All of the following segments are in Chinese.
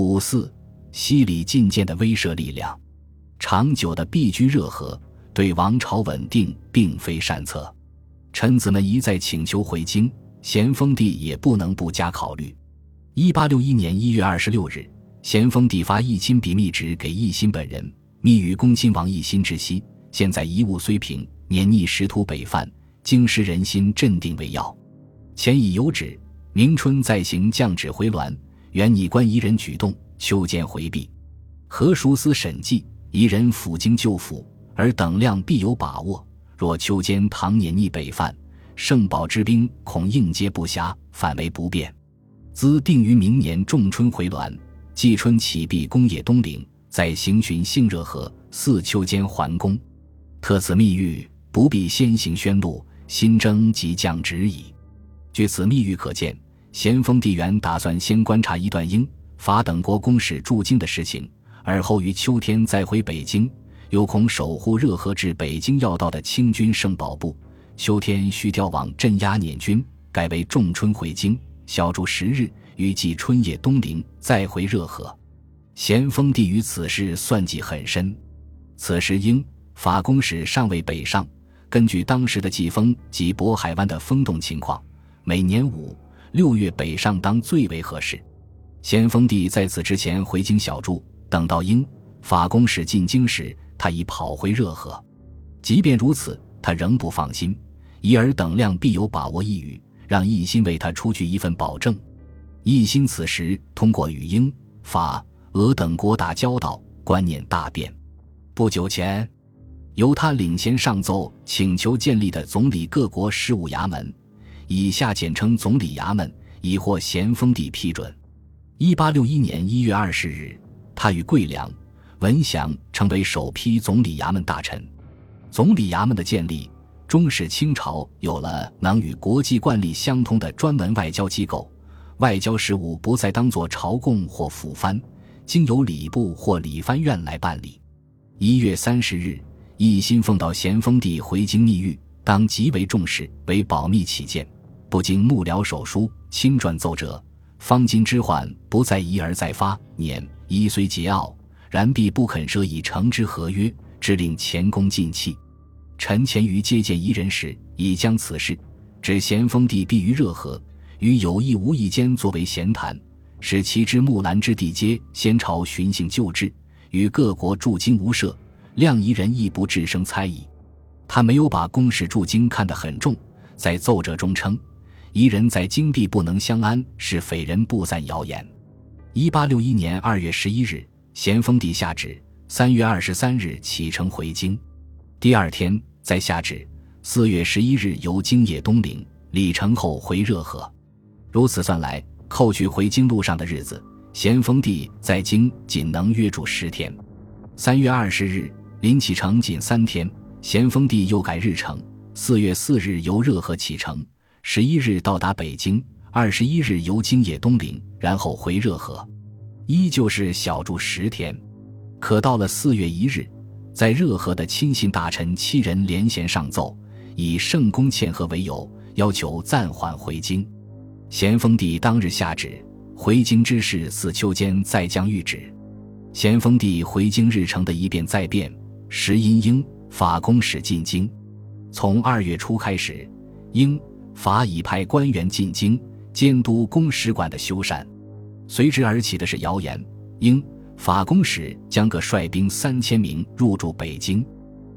五四，西里进谏的威慑力量，长久的避居热河，对王朝稳定并非善策。臣子们一再请求回京，咸丰帝也不能不加考虑。一八六一年一月二十六日，咸丰帝发一亲笔密旨给奕欣本人，密与恭亲王奕欣之息。现在遗物虽平，年逆时徒北犯，京师人心镇定为要。前已有旨，明春再行降旨回銮。原拟关夷人举动，秋间回避。何叔司审计，夷人抚京救府，而等量必有把握。若秋间唐年逆北犯，圣保之兵恐应接不暇，反为不便。兹定于明年仲春回銮，季春起避攻野东陵，再行巡杏热河，四秋间还宫。特此密谕，不必先行宣布，新征即降旨矣。据此密谕可见。咸丰帝原打算先观察一段英法等国公使驻京的事情，而后于秋天再回北京。又恐守护热河至北京要道的清军圣保部，秋天需调往镇压捻军，改为仲春回京，小住十日，预计春夜东临，再回热河。咸丰帝于此事算计很深。此时英法公使尚未北上，根据当时的季风及渤海湾的风动情况，每年五。六月北上当最为合适。咸丰帝在此之前回京小住，等到英法公使进京时，他已跑回热河。即便如此，他仍不放心，以尔等量必有把握一语，让奕欣为他出具一份保证。奕欣此时通过与英法俄等国打交道，观念大变。不久前，由他领衔上奏请求建立的总理各国事务衙门。以下简称总理衙门，已获咸丰帝批准。一八六一年一月二十日，他与桂良、文祥成为首批总理衙门大臣。总理衙门的建立，终使清朝有了能与国际惯例相通的专门外交机构，外交事务不再当作朝贡或府藩，经由礼部或礼藩院来办理。一月三十日，奕欣奉到咸丰帝回京密谕，当极为重视，为保密起见。不经幕僚手书亲撰奏折，方今之患不再一而再发。年一虽桀骜，然必不肯设以成之合约，致令前功尽弃。臣前于接见夷人时，已将此事指咸丰帝避于热河，与有意无意间作为闲谈，使其知木兰之地皆先朝循行旧制，与各国驻京无涉，谅夷人亦不置生猜疑。他没有把公使驻京看得很重，在奏折中称。夷人在京地不能相安，是匪人不散谣言。一八六一年二月十一日，咸丰帝下旨，三月二十三日启程回京。第二天再下旨，四月十一日由京野东陵，礼成后回热河。如此算来，扣去回京路上的日子，咸丰帝在京仅能约住十天。三月二十日临启程仅三天，咸丰帝又改日程，四月四日由热河启程。十一日到达北京，二十一日由京野东陵，然后回热河，依旧是小住十天。可到了四月一日，在热河的亲信大臣七人连衔上奏，以圣公欠和为由，要求暂缓回京。咸丰帝当日下旨，回京之事似秋间再将谕旨。咸丰帝回京日程的一变再变，时因英法公使进京，从二月初开始，英。法已派官员进京监督公使馆的修缮，随之而起的是谣言：英法公使将各率兵三千名入驻北京。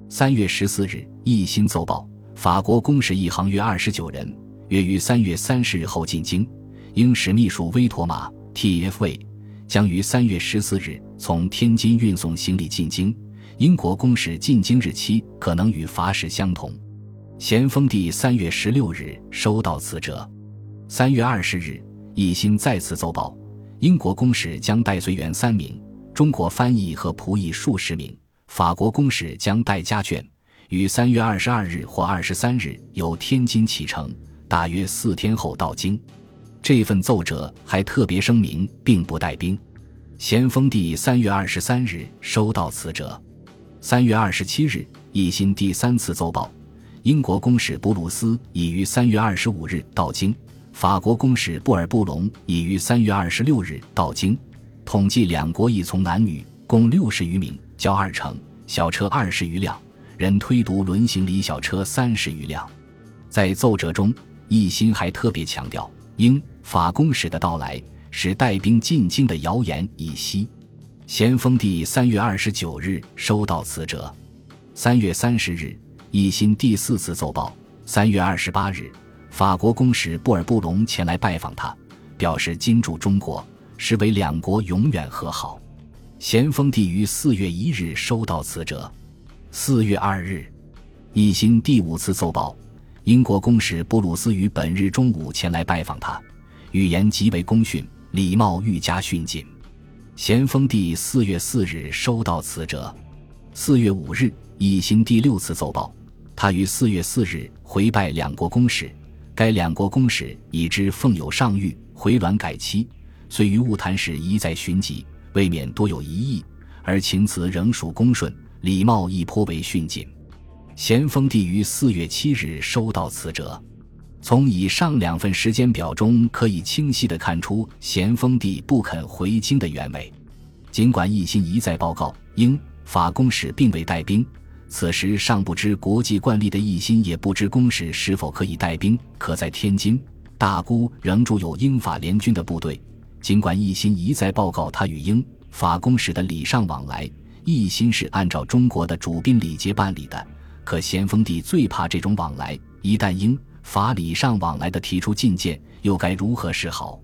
三月十四日，奕心奏报，法国公使一行约二十九人，约于三月三十日后进京。英使秘书威妥玛 （T.F.V.） 将于三月十四日从天津运送行李进京。英国公使进京日期可能与法使相同。咸丰帝三月十六日收到此折，三月二十日，奕欣再次奏报，英国公使将带随员三名，中国翻译和仆役数十名，法国公使将带家眷，于三月二十二日或二十三日由天津启程，大约四天后到京。这份奏折还特别声明，并不带兵。咸丰帝三月二十三日收到此折，三月二十七日，奕欣第三次奏报。英国公使布鲁斯已于三月二十五日到京，法国公使布尔布隆已于三月二十六日到京。统计两国一从男女共六十余名，轿二乘，小车二十余辆，人推独轮行李小车三十余辆。在奏折中，奕欣还特别强调，英法公使的到来使带兵进京的谣言已息。咸丰帝三月二十九日收到此折，三月三十日，奕欣第四次奏报。三月二十八日，法国公使布尔布隆前来拜访他，表示金驻中国，实为两国永远和好。咸丰帝于四月一日收到此折。四月二日，奕欣第五次奏报，英国公使布鲁斯于本日中午前来拜访他，语言极为恭逊，礼貌愈加训谨。咸丰帝四月四日收到此折。四月五日，奕欣第六次奏报。他于四月四日回拜两国公使，该两国公使已知奉有上谕，回銮改期，遂于务谈时一再寻疾，未免多有疑义，而情辞仍属恭顺，礼貌亦颇为逊谨。咸丰帝于四月七日收到此折，从以上两份时间表中，可以清晰地看出咸丰帝不肯回京的原委。尽管奕欣一再报告，英法公使并未带兵。此时尚不知国际惯例的奕欣，也不知公使是否可以带兵。可在天津，大沽仍驻有英法联军的部队。尽管奕欣一再报告他与英法公使的礼尚往来，奕欣是按照中国的主宾礼节办理的。可咸丰帝最怕这种往来，一旦英法礼尚往来的提出进谏，又该如何是好？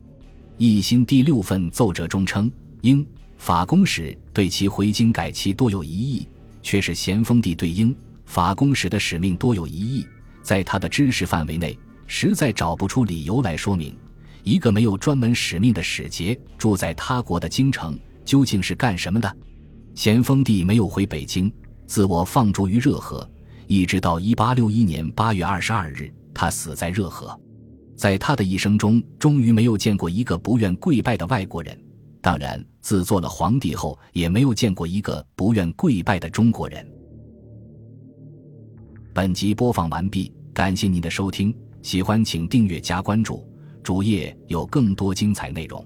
奕欣第六份奏折中称，英法公使对其回京改期多有疑义。却是咸丰帝对英法公使的使命多有疑义，在他的知识范围内，实在找不出理由来说明一个没有专门使命的使节住在他国的京城究竟是干什么的。咸丰帝没有回北京，自我放逐于热河，一直到一八六一年八月二十二日，他死在热河。在他的一生中，终于没有见过一个不愿跪拜的外国人。当然，自做了皇帝后，也没有见过一个不愿跪拜的中国人。本集播放完毕，感谢您的收听，喜欢请订阅加关注，主页有更多精彩内容。